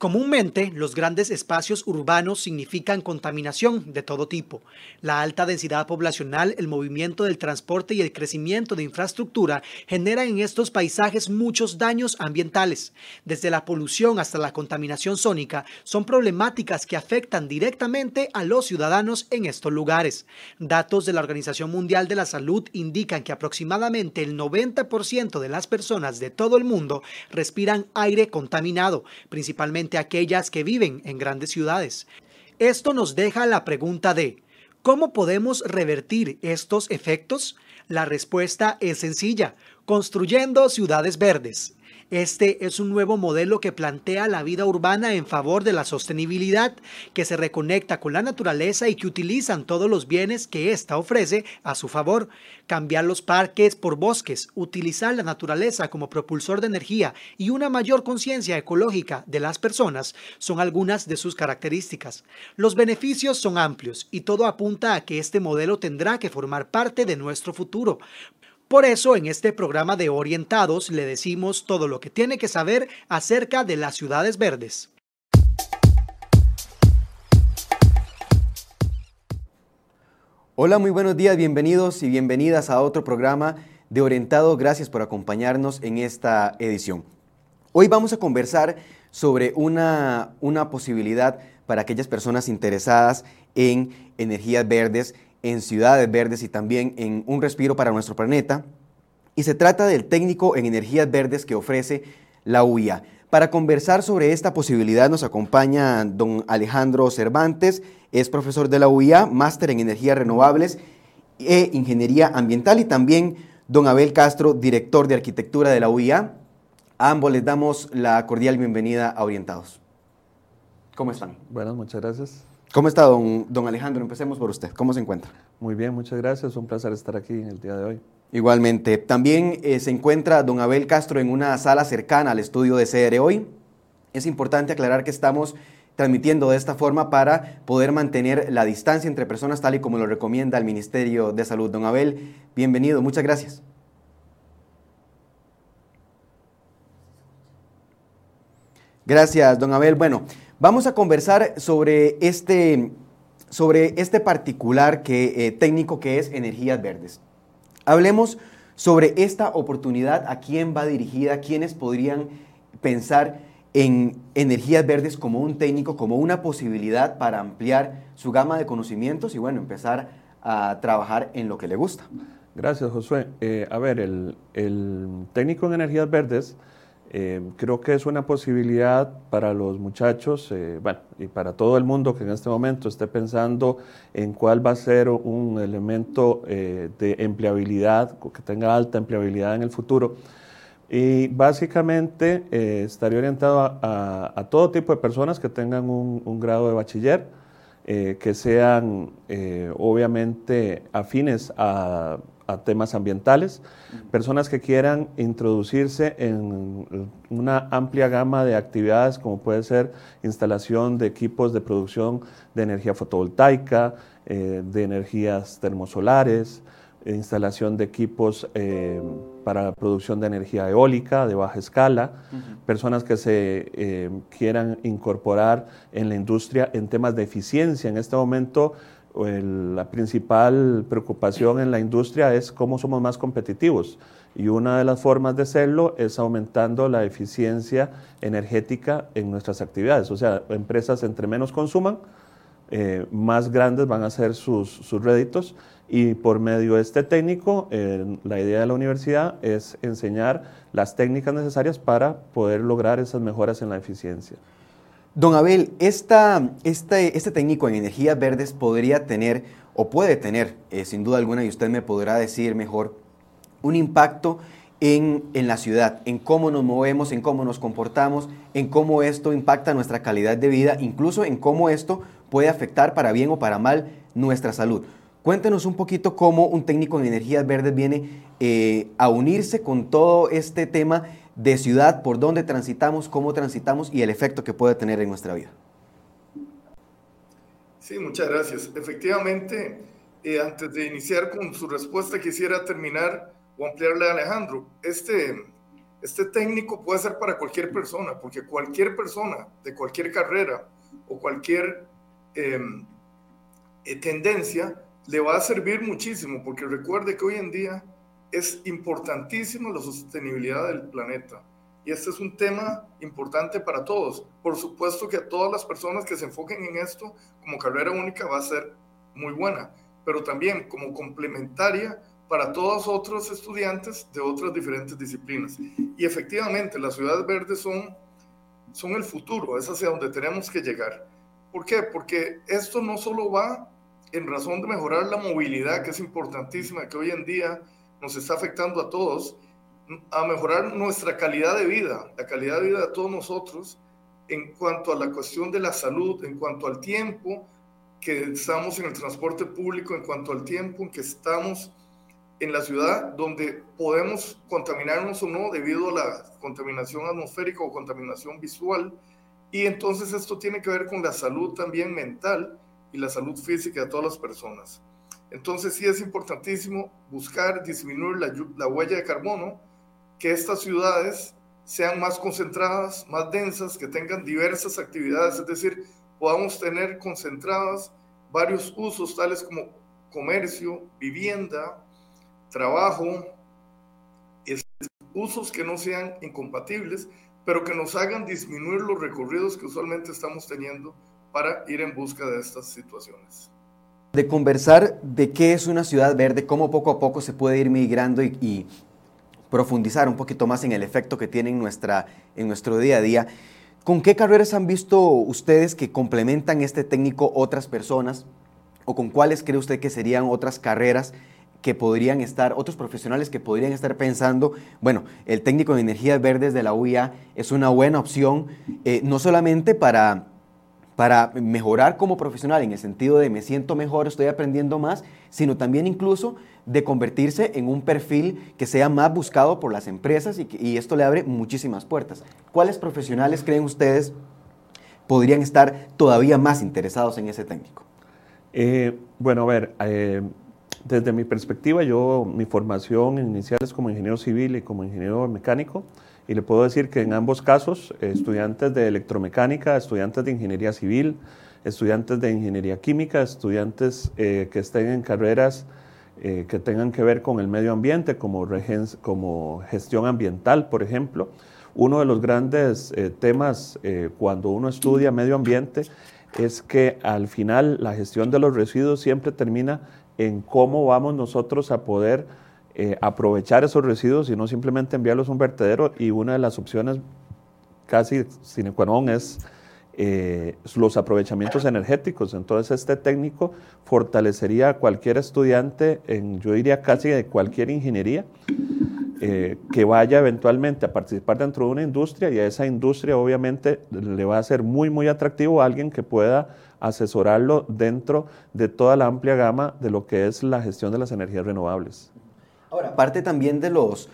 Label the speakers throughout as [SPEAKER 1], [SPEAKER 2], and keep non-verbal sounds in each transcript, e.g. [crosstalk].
[SPEAKER 1] Comúnmente, los grandes espacios urbanos significan contaminación de todo tipo. La alta densidad poblacional, el movimiento del transporte y el crecimiento de infraestructura generan en estos paisajes muchos daños ambientales. Desde la polución hasta la contaminación sónica son problemáticas que afectan directamente a los ciudadanos en estos lugares. Datos de la Organización Mundial de la Salud indican que aproximadamente el 90% de las personas de todo el mundo respiran aire contaminado, principalmente aquellas que viven en grandes ciudades. Esto nos deja la pregunta de, ¿cómo podemos revertir estos efectos? La respuesta es sencilla, construyendo ciudades verdes. Este es un nuevo modelo que plantea la vida urbana en favor de la sostenibilidad, que se reconecta con la naturaleza y que utilizan todos los bienes que ésta ofrece a su favor. Cambiar los parques por bosques, utilizar la naturaleza como propulsor de energía y una mayor conciencia ecológica de las personas son algunas de sus características. Los beneficios son amplios y todo apunta a que este modelo tendrá que formar parte de nuestro futuro. Por eso en este programa de Orientados le decimos todo lo que tiene que saber acerca de las ciudades verdes.
[SPEAKER 2] Hola, muy buenos días, bienvenidos y bienvenidas a otro programa de Orientado. Gracias por acompañarnos en esta edición. Hoy vamos a conversar sobre una, una posibilidad para aquellas personas interesadas en energías verdes en ciudades verdes y también en un respiro para nuestro planeta. Y se trata del técnico en energías verdes que ofrece la UIA. Para conversar sobre esta posibilidad nos acompaña don Alejandro Cervantes, es profesor de la UIA, máster en energías renovables e ingeniería ambiental y también don Abel Castro, director de arquitectura de la UIA. A ambos les damos la cordial bienvenida a Orientados. ¿Cómo están?
[SPEAKER 3] Bueno, muchas gracias.
[SPEAKER 2] ¿Cómo está, don, don Alejandro? Empecemos por usted. ¿Cómo se encuentra?
[SPEAKER 3] Muy bien, muchas gracias. Un placer estar aquí en el día de hoy.
[SPEAKER 2] Igualmente. También eh, se encuentra don Abel Castro en una sala cercana al estudio de CR hoy. Es importante aclarar que estamos transmitiendo de esta forma para poder mantener la distancia entre personas tal y como lo recomienda el Ministerio de Salud. Don Abel, bienvenido. Muchas gracias. Gracias, don Abel. Bueno, Vamos a conversar sobre este, sobre este particular que, eh, técnico que es energías verdes. Hablemos sobre esta oportunidad, a quién va dirigida, quiénes podrían pensar en energías verdes como un técnico, como una posibilidad para ampliar su gama de conocimientos y bueno, empezar a trabajar en lo que le gusta.
[SPEAKER 3] Gracias, Josué. Eh, a ver, el, el técnico en energías verdes eh, creo que es una posibilidad para los muchachos, eh, bueno, y para todo el mundo que en este momento esté pensando en cuál va a ser un elemento eh, de empleabilidad, que tenga alta empleabilidad en el futuro. Y básicamente estaría orientado a, todo tipo de personas que tengan un, un grado de bachiller, que sean obviamente afines a a temas ambientales, personas que quieran introducirse en una amplia gama de actividades como puede ser instalación de equipos de producción de energía fotovoltaica, eh, de energías termosolares, instalación de equipos eh, para la producción de energía eólica de baja escala, personas que se eh, quieran incorporar en la industria en temas de eficiencia. En este momento la principal preocupación en la industria es cómo somos más competitivos. Y una de las formas de serlo es aumentando la eficiencia energética en nuestras actividades. O sea, empresas entre menos consuman, eh, más grandes van a ser sus, sus, réditos. Y por medio de este técnico, eh, la idea de la universidad es enseñar las técnicas necesarias para poder lograr esas mejoras en la eficiencia.
[SPEAKER 2] Don Abel, esta, este, este, técnico en energías verdes podría tener, o puede tener, eh, sin duda alguna, y usted me podrá decir mejor, un impacto en, en, la ciudad, en cómo nos movemos, en cómo nos comportamos, en cómo esto impacta nuestra calidad de vida, incluso en cómo esto puede afectar para bien o para mal nuestra salud. Cuéntenos un poquito cómo un técnico en energías verdes viene eh, a unirse con todo este tema de ciudad, por dónde transitamos, cómo transitamos y el efecto que puede tener en nuestra vida.
[SPEAKER 4] Sí, muchas gracias. Efectivamente, eh, antes de iniciar con su respuesta, quisiera terminar o ampliarle a Alejandro. Este, Este técnico puede ser para cualquier persona, porque cualquier persona de cualquier carrera o cualquier em, eh, tendencia le va a servir muchísimo, porque recuerde que hoy en día es importantísimo la sostenibilidad del planeta. Y este es un tema importante para todos. Por supuesto que a todas las personas que se enfoquen en esto como carrera única va a ser muy buena, pero también como complementaria para todos otros estudiantes de otras diferentes disciplinas. Y efectivamente, las ciudades verdes son, son el futuro, es hacia donde tenemos que llegar. ¿Por qué? Porque esto no solo va en razón de mejorar la movilidad, que es importantísima, que hoy en día nos está afectando a todos, a mejorar nuestra calidad de vida, la calidad de vida de todos nosotros, en cuanto a la cuestión de la salud, en cuanto al tiempo que estamos en el transporte público, en cuanto al tiempo en que estamos en la ciudad, donde podemos contaminarnos o no debido a la contaminación atmosférica o contaminación visual. Y entonces esto tiene que ver con la salud también mental y la salud física de todas las personas. Entonces sí es importantísimo buscar disminuir la, la huella de carbono, que estas ciudades sean más concentradas, más densas, que tengan diversas actividades, es decir, podamos tener concentradas varios usos tales como comercio, vivienda, trabajo, usos que no sean incompatibles, pero que nos hagan disminuir los recorridos que usualmente estamos teniendo para ir en busca de estas situaciones.
[SPEAKER 2] De conversar de qué es una ciudad verde, cómo poco a poco se puede ir migrando y, profundizar un poquito más en el efecto que tiene en, nuestra, en nuestro día a día. ¿Con qué carreras han visto ustedes que complementan este técnico otras personas? ¿O con cuáles cree usted que serían otras carreras que podrían estar, otros profesionales que podrían estar pensando, bueno, el técnico de energías verdes de la UIA es una buena opción, eh, no solamente para para mejorar como profesional en el sentido de me siento mejor, estoy aprendiendo más, sino también incluso de convertirse en un perfil que sea más buscado por las empresas y, esto le abre muchísimas puertas. ¿Cuáles profesionales creen ustedes podrían estar todavía más interesados en ese técnico?
[SPEAKER 3] Eh, bueno, a ver, eh, desde mi perspectiva, yo mi formación inicial es como ingeniero civil y como ingeniero mecánico. Y le puedo decir que en ambos casos, estudiantes de electromecánica, estudiantes de ingeniería civil, estudiantes de ingeniería química, estudiantes eh, que estén en carreras eh, que tengan que ver con el medio ambiente, como, gestión ambiental, por ejemplo. Uno de los grandes eh, temas cuando uno estudia medio ambiente es que al final la gestión de los residuos siempre termina en cómo vamos nosotros a poder eh, aprovechar esos residuos y no simplemente enviarlos a un vertedero. Y una de las opciones casi sine qua non es eh, los aprovechamientos energéticos. Entonces este técnico fortalecería a cualquier estudiante, en, yo diría casi de cualquier ingeniería, eh, que vaya eventualmente a participar dentro de una industria y a esa industria obviamente le va a ser muy, muy atractivo a alguien que pueda asesorarlo dentro de toda la amplia gama de lo que es la gestión de las energías renovables.
[SPEAKER 2] Ahora, parte también de los,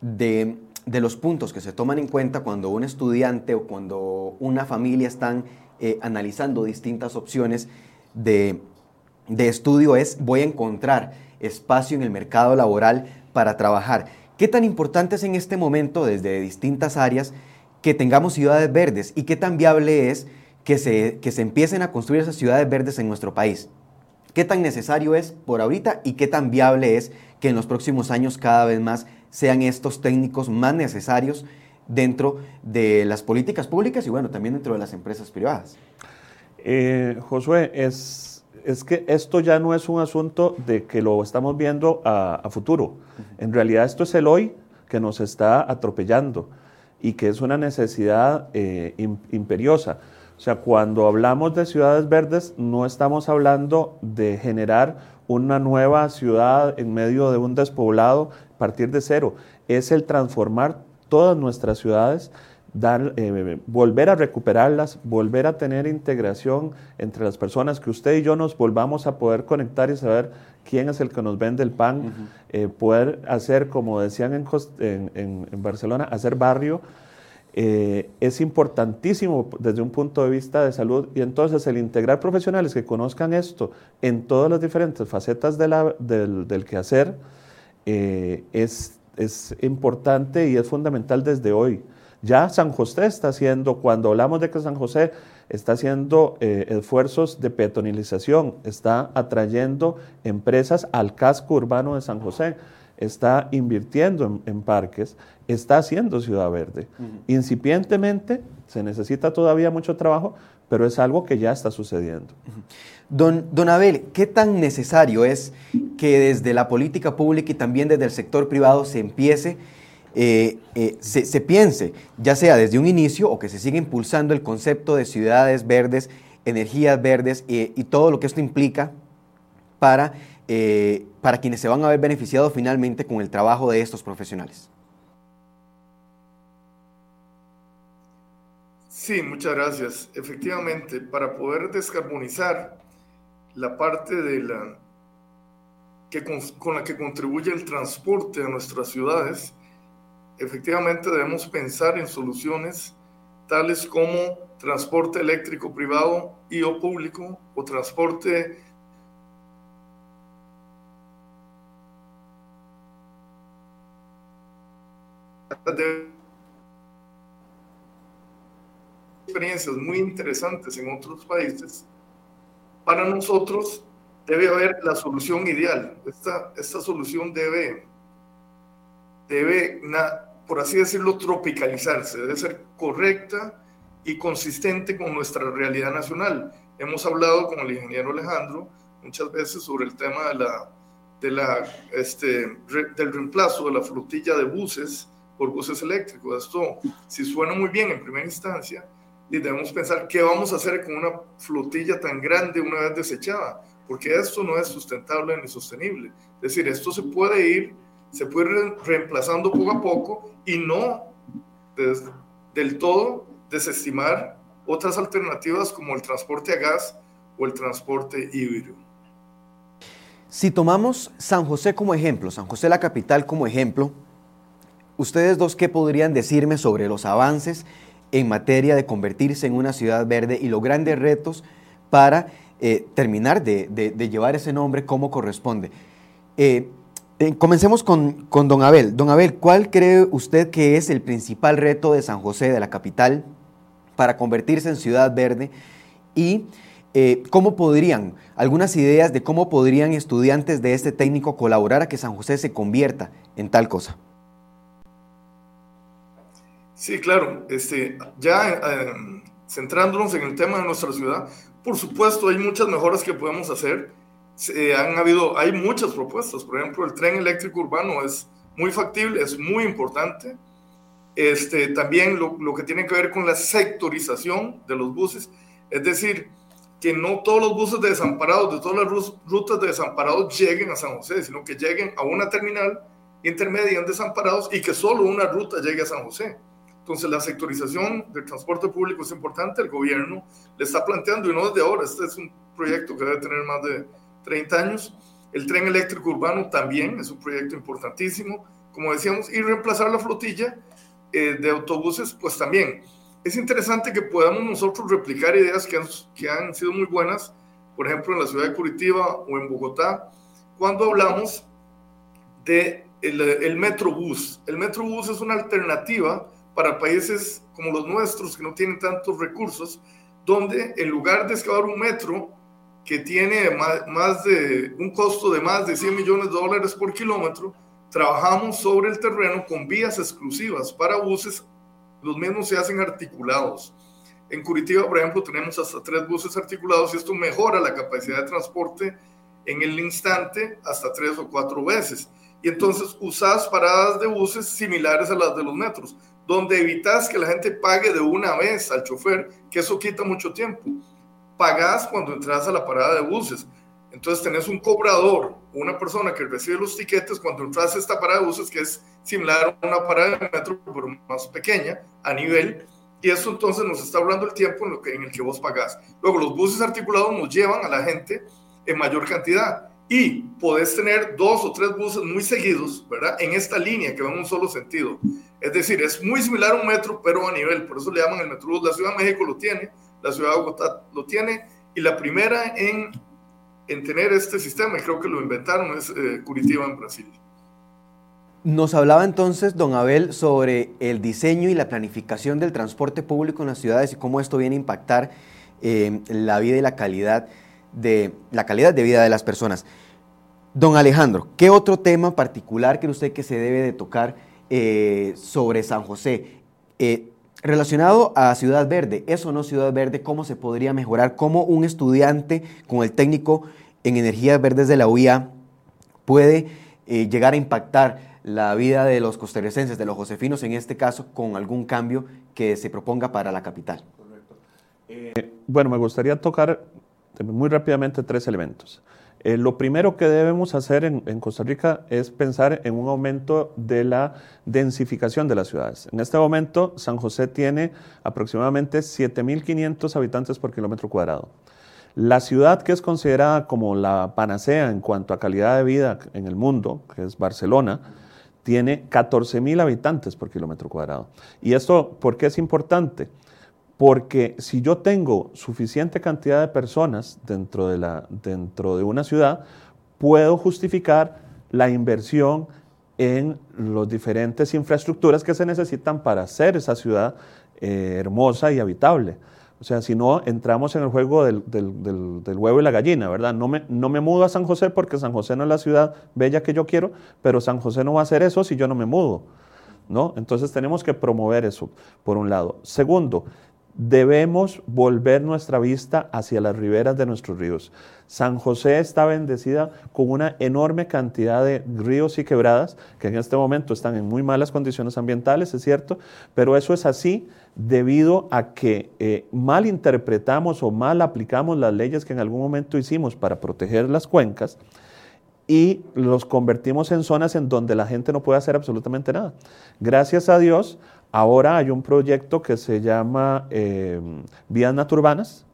[SPEAKER 2] de, los puntos que se toman en cuenta cuando un estudiante o cuando una familia están eh, analizando distintas opciones de, de estudio es voy a encontrar espacio en el mercado laboral para trabajar. ¿Qué tan importante es en este momento desde distintas áreas que tengamos ciudades verdes y qué tan viable es que se, que se empiecen a construir esas ciudades verdes en nuestro país? ¿Qué tan necesario es por ahorita y qué tan viable es que en los próximos años cada vez más sean estos técnicos más necesarios dentro de las políticas públicas y bueno, también dentro de las empresas privadas.
[SPEAKER 3] Eh, Josué, es, es que esto ya no es un asunto de que lo estamos viendo a, futuro. En realidad esto es el hoy que nos está atropellando y que es una necesidad eh, imperiosa. O sea, cuando hablamos de ciudades verdes, no estamos hablando de generar una nueva ciudad en medio de un despoblado, partir de cero. Es el transformar todas nuestras ciudades, dar, eh, volver a recuperarlas, volver a tener integración entre las personas, que usted y yo nos volvamos a poder conectar y saber quién es el que nos vende el pan, eh, poder hacer, como decían en, en Barcelona, hacer barrio eh, es importantísimo desde un punto de vista de salud y entonces el integrar profesionales que conozcan esto en todas las diferentes facetas del, quehacer eh, es, es importante y es fundamental desde hoy. Ya San José está haciendo, cuando hablamos de que San José está haciendo eh, esfuerzos de peatonalización, está atrayendo empresas al casco urbano de San José, está invirtiendo en, parques, está haciendo Ciudad Verde. Incipientemente, se necesita todavía mucho trabajo, pero es algo que ya está sucediendo.
[SPEAKER 2] Don, don, Abel, ¿qué tan necesario es que desde la política pública y también desde el sector privado se empiece, eh, eh, se, piense, ya sea desde un inicio o que se siga impulsando el concepto de ciudades verdes, energías verdes eh, y todo lo que esto implica para, para quienes se van a ver beneficiados finalmente con el trabajo de estos profesionales?
[SPEAKER 4] Sí, muchas gracias. Efectivamente, para poder descarbonizar la parte de la que con, la que contribuye el transporte a nuestras ciudades, efectivamente debemos pensar en soluciones tales como transporte eléctrico privado y o público o transporte experiencias muy interesantes en otros países, para nosotros debe haber la solución ideal. Esta, esta solución debe, debe, por así decirlo, tropicalizarse, debe ser correcta y consistente con nuestra realidad nacional. Hemos hablado con el ingeniero Alejandro muchas veces sobre el tema de la, de la, este, del reemplazo de la flotilla de buses por buses eléctricos. Esto, si suena muy bien en primera instancia, y debemos pensar qué vamos a hacer con una flotilla tan grande una vez desechada, porque esto no es sustentable ni sostenible. Es decir, esto se puede ir, se puede reemplazando poco a poco y no del todo desestimar otras alternativas como el transporte a gas o el transporte híbrido.
[SPEAKER 2] Si tomamos San José como ejemplo, San José la capital como ejemplo, ustedes dos, ¿qué podrían decirme sobre los avances en materia de convertirse en una ciudad verde y los grandes retos para eh, terminar de, llevar ese nombre como corresponde. Eh, eh, comencemos con, con, don Abel. Don Abel, ¿cuál cree usted que es el principal reto de San José, de la capital, para convertirse en ciudad verde? Y cómo podrían, algunas ideas de cómo podrían estudiantes de este técnico colaborar a que San José se convierta en tal cosa.
[SPEAKER 4] Sí, claro. Este, ya eh, centrándonos en el tema de nuestra ciudad, por supuesto hay muchas mejoras que podemos hacer. han habido, hay muchas propuestas. Por ejemplo, el tren eléctrico urbano es muy factible, es muy importante. Este, también lo, lo que tiene que ver con la sectorización de los buses, es decir, que no todos los buses de desamparados, de todas las rutas de desamparados lleguen a San José, sino que lleguen a una terminal intermedia en desamparados y que solo una ruta llegue a San José. Entonces, la sectorización del transporte público es importante. El gobierno le está planteando, y no desde ahora, este es un proyecto que debe tener más de 30 años. El tren eléctrico urbano también es un proyecto importantísimo. Como decíamos, y reemplazar la flotilla eh, de autobuses, pues también. Es interesante que podamos nosotros replicar ideas que han, que han sido muy buenas, por ejemplo, en la ciudad de Curitiba o en Bogotá, cuando hablamos de el, el Metrobús. El Metrobús es una alternativa para países como los nuestros que no tienen tantos recursos, donde en lugar de excavar un metro que tiene más, de un costo de más de 100 millones de dólares por kilómetro, trabajamos sobre el terreno con vías exclusivas para buses, los mismos se hacen articulados. En Curitiba, por ejemplo, tenemos hasta tres buses articulados y esto mejora la capacidad de transporte en el instante hasta tres o cuatro veces. Y entonces usas paradas de buses similares a las de los metros donde evitas que la gente pague de una vez al chofer, que eso quita mucho tiempo. Pagás cuando entras a la parada de buses. Entonces tenés un cobrador, una persona que recibe los tiquetes cuando entras a esta parada de buses, que es similar a una parada de metro, pero más pequeña a nivel. Y eso entonces nos está hablando el tiempo en, lo que, en el que vos pagás. Luego los buses articulados nos llevan a la gente en mayor cantidad y podés tener dos o tres buses muy seguidos, ¿verdad? En esta línea que va en un solo sentido. Es decir, es muy similar a un metro, pero a nivel, por eso le llaman el Metrobús. La Ciudad de México lo tiene, la Ciudad de Bogotá lo tiene, y la primera en, en tener este sistema, y creo que lo inventaron, es eh, Curitiba en Brasil.
[SPEAKER 2] Nos hablaba entonces, don Abel, sobre el diseño y la planificación del transporte público en las ciudades y cómo esto viene a impactar eh, la vida y la calidad de la calidad de vida de las personas. Don Alejandro, ¿qué otro tema particular cree usted que se debe de tocar eh, sobre San José? Eh, relacionado a Ciudad Verde, ¿eso no Ciudad Verde? ¿Cómo se podría mejorar? ¿Cómo un estudiante con el técnico en energías verdes de la UIA puede llegar a impactar la vida de los costarricenses, de los josefinos en este caso, con algún cambio que se proponga para la capital.
[SPEAKER 3] Eh, bueno, me gustaría tocar muy rápidamente tres elementos. Eh, lo primero que debemos hacer en, Costa Rica es pensar en un aumento de la densificación de las ciudades. En este momento, San José tiene aproximadamente 7.500 habitantes por kilómetro cuadrado. La ciudad que es considerada como la panacea en cuanto a calidad de vida en el mundo, que es Barcelona, tiene 14 mil habitantes por kilómetro cuadrado. ¿Y esto por qué es importante? Porque si yo tengo suficiente cantidad de personas dentro de, la, dentro de una ciudad, puedo justificar la inversión en las diferentes infraestructuras que se necesitan para hacer esa ciudad eh, hermosa y habitable. O sea, si no, entramos en el juego del, huevo y la gallina, ¿verdad? No me, no me mudo a San José porque San José no es la ciudad bella que yo quiero, pero San José no va a hacer eso si yo no me mudo, ¿no? Entonces tenemos que promover eso, por un lado. Segundo, debemos volver nuestra vista hacia las riberas de nuestros ríos. San José está bendecida con una enorme cantidad de ríos y quebradas que en este momento están en muy malas condiciones ambientales, es cierto, pero eso es así debido a que eh, mal interpretamos o mal aplicamos las leyes que en algún momento hicimos para proteger las cuencas y los convertimos en zonas en donde la gente no puede hacer absolutamente nada. Gracias a Dios, ahora hay un proyecto que se llama eh, Vías Naturbanas,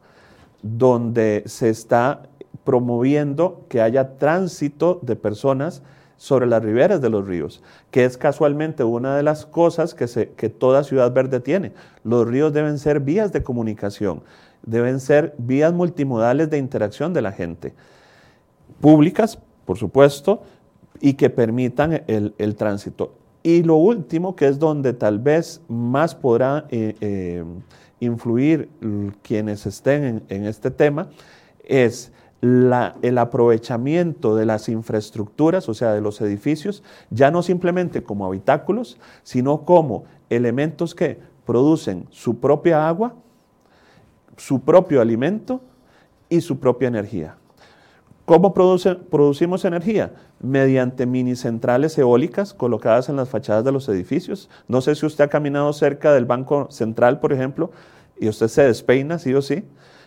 [SPEAKER 3] donde se está promoviendo que haya tránsito de personas sobre las riberas de los ríos, que es casualmente una de las cosas que, se, que toda ciudad verde tiene. Los ríos deben ser vías de comunicación, deben ser vías multimodales de interacción de la gente, públicas, por supuesto, y que permitan el, tránsito. Y lo último, que es donde tal vez más podrá eh, eh, influir quienes estén en, en este tema, es el aprovechamiento de las infraestructuras, o sea, de los edificios, ya no simplemente como habitáculos, sino como elementos que producen su propia agua, su propio alimento y su propia energía. ¿Cómo producimos energía? Mediante mini centrales eólicas colocadas en las fachadas de los edificios. No sé si usted ha caminado cerca del Banco Central, por ejemplo, y usted se despeina, sí o sí.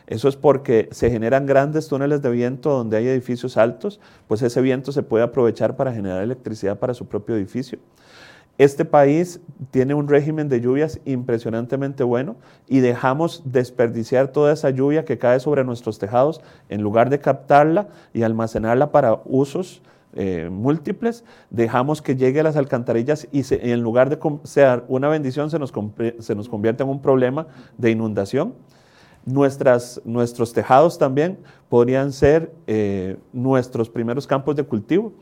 [SPEAKER 3] Eso es porque se generan grandes túneles de viento donde hay edificios altos, pues ese viento se puede aprovechar para generar electricidad para su propio edificio. Este país tiene un régimen de lluvias impresionantemente bueno y dejamos desperdiciar toda esa lluvia que cae sobre nuestros tejados en lugar de captarla y almacenarla para usos eh, múltiples, dejamos que llegue a las alcantarillas y en lugar de ser una bendición se nos, se nos convierte en un problema de inundación. Nuestros tejados también podrían ser eh, nuestros primeros campos de cultivo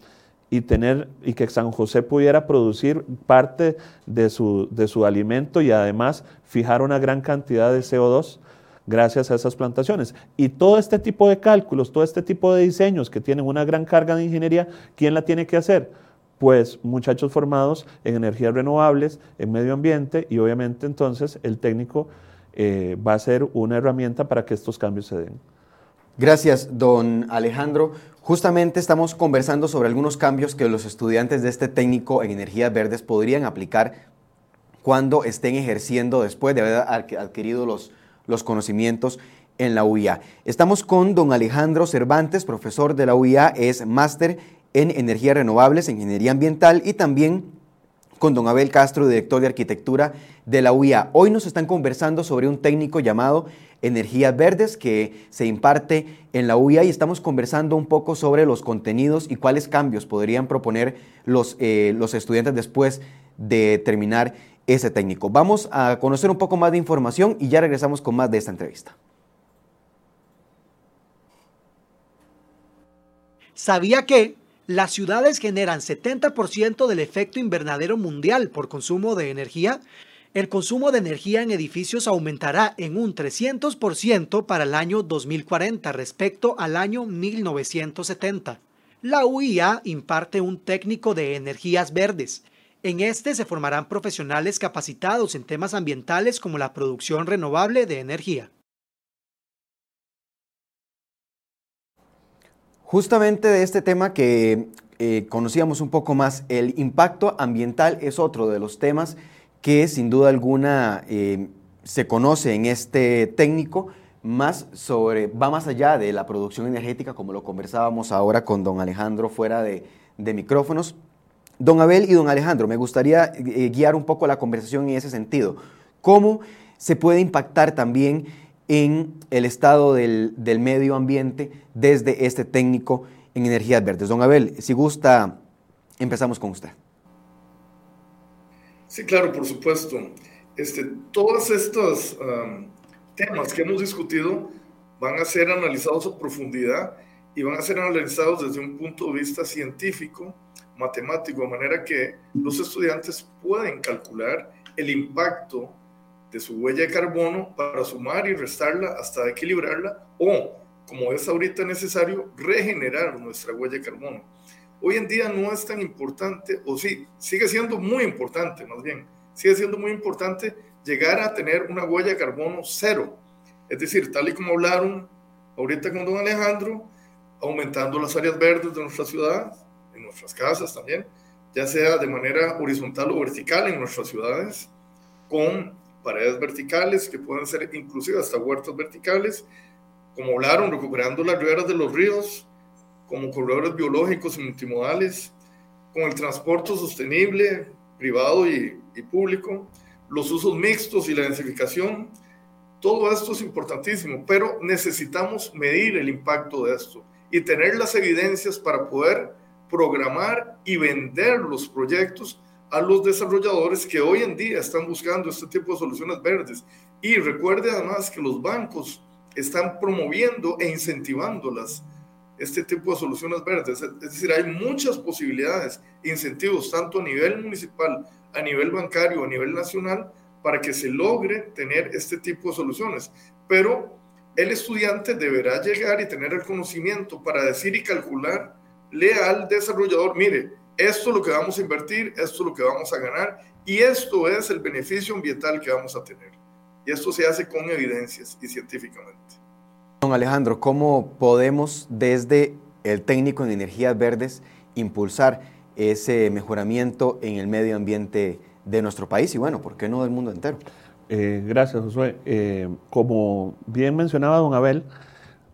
[SPEAKER 3] y, tener, y que San José pudiera producir parte de su, de su alimento y además fijar una gran cantidad de CO2 gracias a esas plantaciones. Y todo este tipo de cálculos, todo este tipo de diseños que tienen una gran carga de ingeniería, ¿quién la tiene que hacer? Pues muchachos formados en energías renovables, en medio ambiente y obviamente entonces el técnico eh, va a ser una herramienta para que estos cambios se den.
[SPEAKER 2] Gracias, don Alejandro. Justamente estamos conversando sobre algunos cambios que los estudiantes de este técnico en energías verdes podrían aplicar cuando estén ejerciendo después de haber adquirido los, los conocimientos en la UIA. Estamos con don Alejandro Cervantes, profesor de la UIA, es máster en energías renovables, ingeniería ambiental y también con don Abel Castro, director de arquitectura de la UIA. Hoy nos están conversando sobre un técnico llamado Energías Verdes que se imparte en la UIA y estamos conversando un poco sobre los contenidos y cuáles cambios podrían proponer los, eh, los estudiantes después de terminar ese técnico. Vamos a conocer un poco más de información y ya regresamos con más de esta entrevista.
[SPEAKER 1] ¿Sabía que Las ciudades generan 70% del efecto invernadero mundial por consumo de energía. El consumo de energía en edificios aumentará en un 300% para el año 2040 respecto al año 1970. La UIA imparte un técnico de energías verdes. En este se formarán profesionales capacitados en temas ambientales como la producción renovable de energía.
[SPEAKER 2] Justamente de este tema que eh, conocíamos un poco más, el impacto ambiental es otro de los temas que sin duda alguna eh, se conoce en este técnico, más sobre, va más allá de la producción energética, como lo conversábamos ahora con don Alejandro fuera de, micrófonos. Don Abel y don Alejandro, me gustaría eh, guiar un poco la conversación en ese sentido. ¿Cómo se puede impactar también en el estado del, del medio ambiente desde este técnico en energías verdes? Don Abel, si gusta, empezamos con usted.
[SPEAKER 4] Sí, claro, por supuesto. Este, todos estos temas que hemos discutido van a ser analizados a profundidad y van a ser analizados desde un punto de vista científico, matemático, de manera que los estudiantes pueden calcular el impacto de su huella de carbono para sumar y restarla hasta equilibrarla o, como es ahorita necesario, regenerar nuestra huella de carbono hoy en día no es tan importante, o sí, sigue siendo muy importante, más bien, sigue siendo muy importante llegar a tener una huella de carbono cero. Es decir, tal y como hablaron ahorita con don Alejandro, aumentando las áreas verdes de nuestra ciudad, en nuestras casas también, ya sea de manera horizontal o vertical en nuestras ciudades, con paredes verticales que pueden ser inclusive hasta huertos verticales, como hablaron, recuperando las riberas de los ríos, como corredores biológicos y multimodales, con el transporte sostenible, privado y, público, los usos mixtos y la densificación. Todo esto es importantísimo, pero necesitamos medir el impacto de esto y tener las evidencias para poder programar y vender los proyectos a los desarrolladores que hoy en día están buscando este tipo de soluciones verdes. Y recuerde además que los bancos están promoviendo e incentivándolas este tipo de soluciones verdes. Es decir, hay muchas posibilidades, incentivos, tanto a nivel municipal, a nivel bancario, a nivel nacional, para que se logre tener este tipo de soluciones. Pero el estudiante deberá llegar y tener el conocimiento para decir y calcular, lea al desarrollador, mire, esto es lo que vamos a invertir, esto es lo que vamos a ganar y esto es el beneficio ambiental que vamos a tener. Y esto se hace con evidencias y científicamente.
[SPEAKER 2] Don Alejandro, ¿cómo podemos desde el técnico en energías verdes impulsar ese mejoramiento en el medio ambiente de nuestro país y bueno, ¿por qué no del mundo entero?
[SPEAKER 3] Eh, gracias, Josué. Eh, como bien mencionaba don Abel,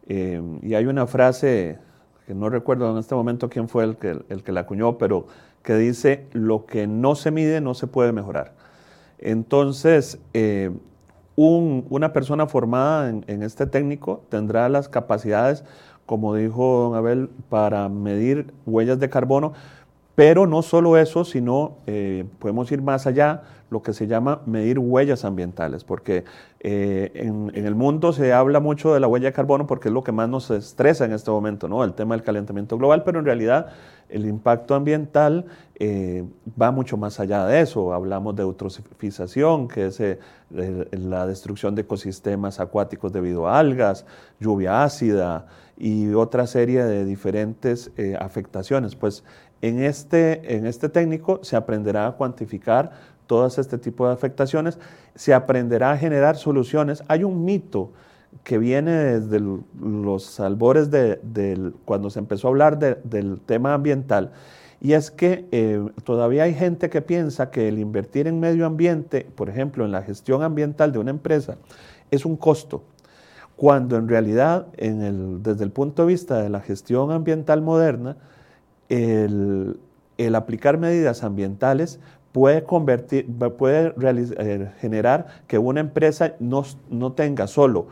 [SPEAKER 3] eh, y hay una frase no recuerdo en este momento quién fue el que, el que la acuñó, pero que dice, lo que no se mide no se puede mejorar. Entonces, una persona formada en, este técnico tendrá las capacidades, como dijo don Abel, para medir huellas de carbono, pero no solo eso, sino eh, podemos ir más allá, lo que se llama medir huellas ambientales, porque eh, en, el mundo se habla mucho de la huella de carbono porque es lo que más nos estresa en este momento, ¿no? el tema del calentamiento global, pero en realidad el impacto ambiental eh, va mucho más allá de eso. Hablamos de eutrofización, que es la destrucción de ecosistemas acuáticos debido a algas, lluvia ácida y otra serie de diferentes afectaciones. Pues en este, en este técnico se aprenderá a cuantificar todas este tipo de afectaciones, se aprenderá a generar soluciones. Hay un mito que viene desde los albores de, cuando se empezó a hablar del tema ambiental, y es que eh, todavía hay gente que piensa que el invertir en medio ambiente, por ejemplo, en la gestión ambiental de una empresa, es un costo, cuando en realidad, desde el punto de vista de la gestión ambiental moderna, el, aplicar medidas ambientales puede, convertir, puede eh, generar que una empresa no, no tenga solo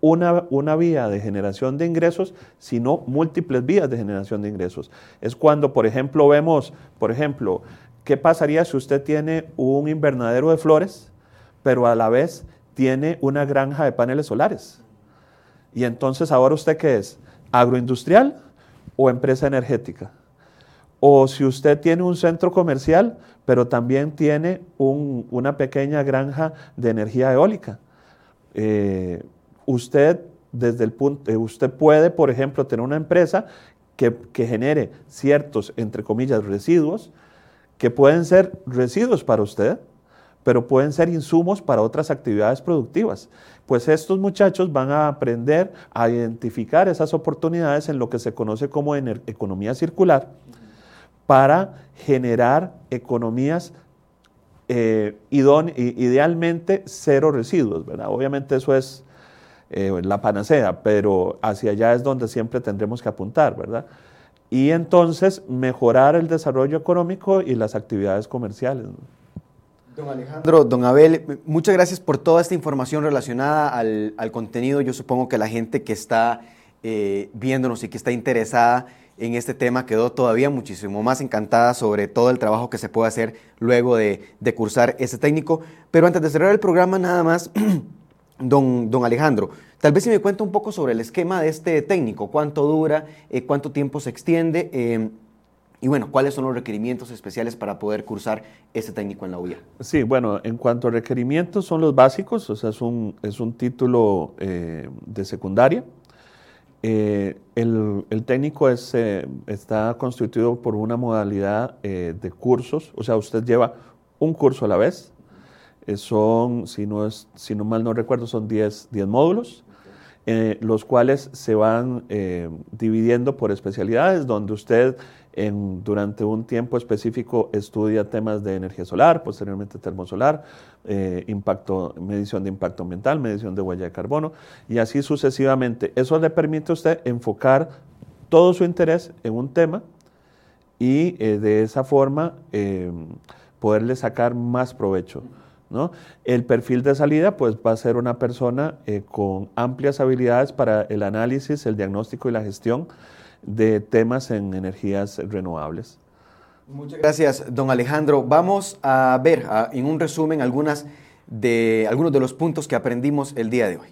[SPEAKER 3] una, una, vía de generación de ingresos, sino múltiples vías de generación de ingresos. Es cuando, por ejemplo, vemos, por ejemplo, ¿qué pasaría si usted tiene un invernadero de flores, pero a la vez tiene una granja de paneles solares? Y entonces, ¿ahora usted qué es? ¿Agroindustrial o empresa energética? O si usted tiene un centro comercial, pero también tiene una pequeña granja de energía eólica. Eh, usted, desde el punto, eh, usted puede, por ejemplo, tener una empresa que, que genere ciertos, entre comillas, residuos, que pueden ser residuos para usted, pero pueden ser insumos para otras actividades productivas. Pues estos muchachos van a aprender a identificar esas oportunidades en lo que se conoce como economía circular para generar economías eh, idealmente cero residuos, ¿verdad? Obviamente eso es eh, la panacea, pero hacia allá es donde siempre tendremos que apuntar, ¿verdad? Y entonces mejorar el desarrollo económico y las actividades comerciales.
[SPEAKER 2] Don Alejandro, don Abel, muchas gracias por toda esta información relacionada al, contenido. Yo supongo que la gente que está eh, viéndonos y que está interesada en este tema quedó todavía muchísimo más encantada sobre todo el trabajo que se puede hacer luego de, cursar ese técnico. Pero antes de cerrar el programa, nada más, [clears throat] don, don Alejandro, tal vez si me cuenta un poco sobre el esquema de este técnico, cuánto dura, eh, cuánto tiempo se extiende. Eh, y bueno, ¿cuáles son los requerimientos especiales para poder cursar este técnico en la UIA?
[SPEAKER 3] Sí, bueno, en cuanto a requerimientos son los básicos, o sea, es un, es un título eh, de secundaria. Eh, el, técnico es, eh, está constituido por una modalidad de cursos, o sea, usted lleva un curso a la vez. son, si no, es, si no mal no recuerdo, son 10 módulos. los cuales se van dividiendo por especialidades, donde usted durante un tiempo específico estudia temas de energía solar, posteriormente termosolar, eh, impacto, medición de impacto ambiental, medición de huella de carbono y así sucesivamente. Eso le permite a usted enfocar todo su interés en un tema y eh, de esa forma eh, poderle sacar más provecho. ¿no? El perfil de salida pues, va a ser una persona con amplias habilidades para el análisis, el diagnóstico y la gestión de temas en energías renovables.
[SPEAKER 2] Muchas gracias, don Alejandro. Vamos a ver en un resumen algunas de, algunos de los puntos que aprendimos el día de hoy.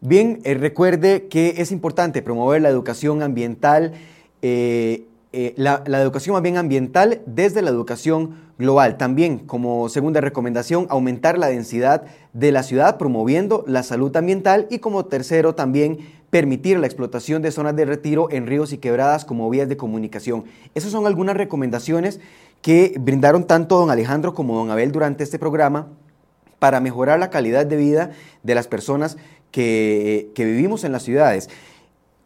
[SPEAKER 2] Bien, eh, recuerde que es importante promover la educación ambiental, eh, eh, la, la, educación más bien ambiental desde la educación global. También, como segunda recomendación, aumentar la densidad de la ciudad promoviendo la salud ambiental y como tercero también permitir la explotación de zonas de retiro en ríos y quebradas como vías de comunicación. Esas son algunas recomendaciones que brindaron tanto don Alejandro como don Abel durante este programa para mejorar la calidad de vida de las personas que, vivimos en las ciudades.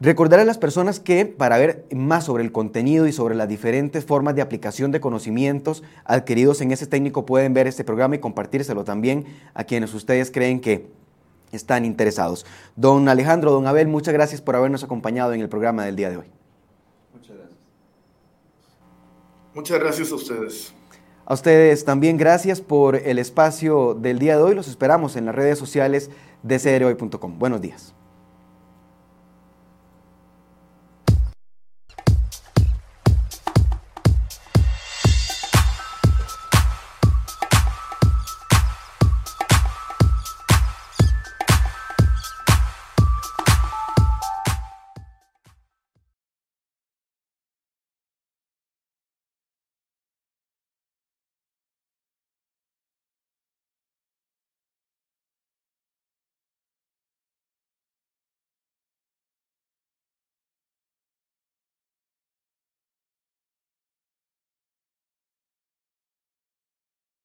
[SPEAKER 2] Recordar a las personas que para ver más sobre el contenido y sobre las diferentes formas de aplicación de conocimientos adquiridos en ese técnico pueden ver este programa y compartírselo también a quienes ustedes creen que están interesados. Don Alejandro, don Abel, muchas gracias por habernos acompañado en el programa del día de hoy.
[SPEAKER 4] Muchas gracias. Muchas gracias a ustedes.
[SPEAKER 2] A ustedes también gracias por el espacio del día de hoy. Los esperamos en las redes sociales de crhoy.com. Buenos días.